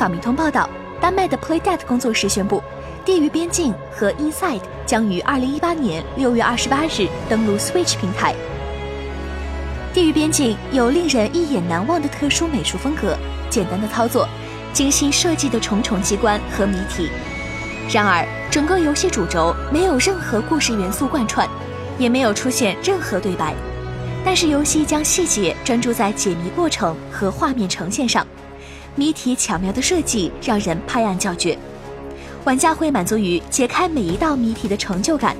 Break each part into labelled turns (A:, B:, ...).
A: 法米通报道，丹麦的 Playdead 工作室宣布，《地狱边境》和《Inside》将于2018年6月28日登陆 Switch 平台。《地狱边境》有令人一眼难忘的特殊美术风格，简单的操作，精心设计的重重机关和谜题。然而，整个游戏主轴没有任何故事元素贯穿，也没有出现任何对白。但是，游戏将细节专注在解谜过程和画面呈现上，谜题巧妙的设计让人拍案叫绝。玩家会满足于解开每一道谜题的成就感，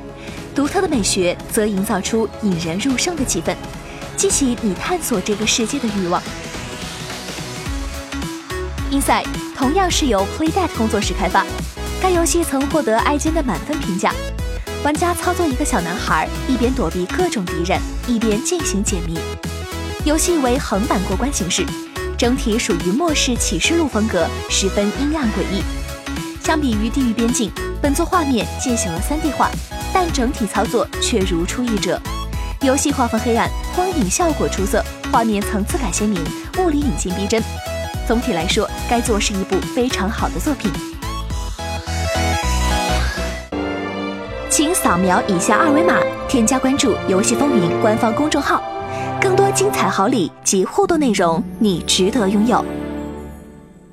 A: 独特的美学则营造出引人入胜的气氛。激起你探索这个世界的欲望。Inside 同样是由 Playdead 工作室开发，该游戏曾获得 IGN 的满分评价。玩家操作一个小男孩，一边躲避各种敌人，一边进行解谜。游戏为横版过关形式，整体属于末世启示录风格，十分阴暗诡异。相比于《地狱边境》，本作画面进行了 3D 化，但整体操作却如出一辙。游戏画风黑暗，光影效果出色，画面层次感鲜明，物理引擎逼真。总体来说，该作是一部非常好的作品。请扫描以下二维码，添加关注“游戏风云”官方公众号，更多精彩好礼及互动内容，你值得拥有。